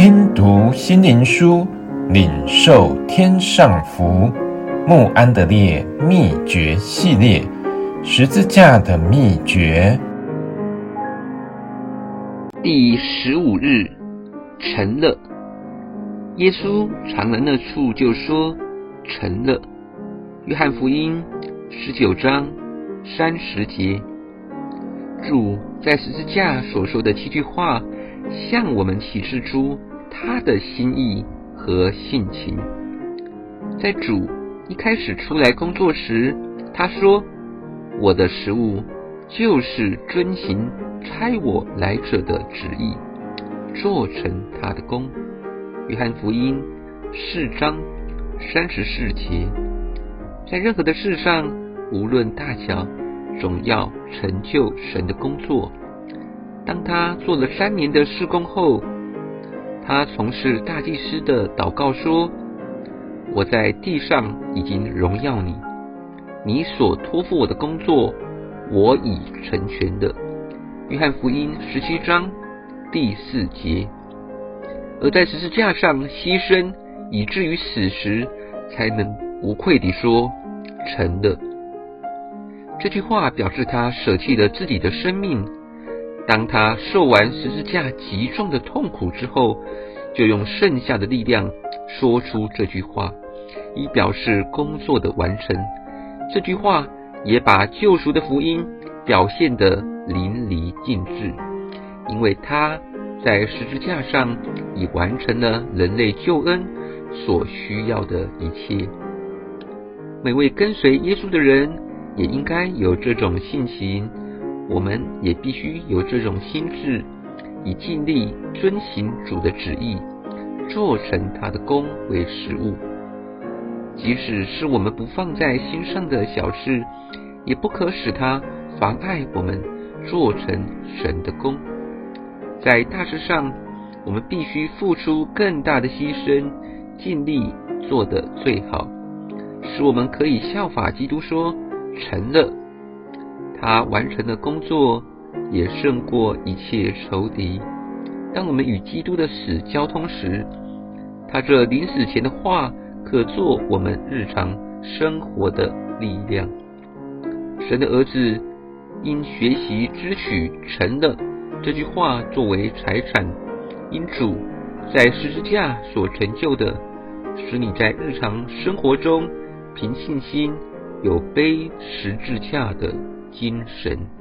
听读心灵书，领受天上福。慕安德烈秘诀系列，十字架的秘诀。第十五日，成了。耶稣尝了那处，就说成了。约翰福音十九章三十节，主在十字架所说的七句话，向我们启示出。他的心意和性情，在主一开始出来工作时，他说：“我的食物就是遵行差我来者的旨意，做成他的工。”约翰福音四章三十四节。在任何的事上，无论大小，总要成就神的工作。当他做了三年的施工后，他从事大祭司的祷告说：“我在地上已经荣耀你，你所托付我的工作，我已成全的。”约翰福音十七章第四节。而在十字架上牺牲，以至于死时，才能无愧地说：“成了。”这句话表示他舍弃了自己的生命。当他受完十字架极重的痛苦之后，就用剩下的力量说出这句话，以表示工作的完成。这句话也把救赎的福音表现得淋漓尽致，因为他在十字架上已完成了人类救恩所需要的一切。每位跟随耶稣的人也应该有这种性情。我们也必须有这种心智，以尽力遵行主的旨意，做成他的工为食物。即使是我们不放在心上的小事，也不可使它妨碍我们做成神的工。在大事上，我们必须付出更大的牺牲，尽力做得最好，使我们可以效法基督说成了。他完成的工作也胜过一切仇敌。当我们与基督的死交通时，他这临死前的话可做我们日常生活的力量。神的儿子应学习支取成了这句话作为财产，因主在十字架所成就的，使你在日常生活中凭信心有背十字架的精神。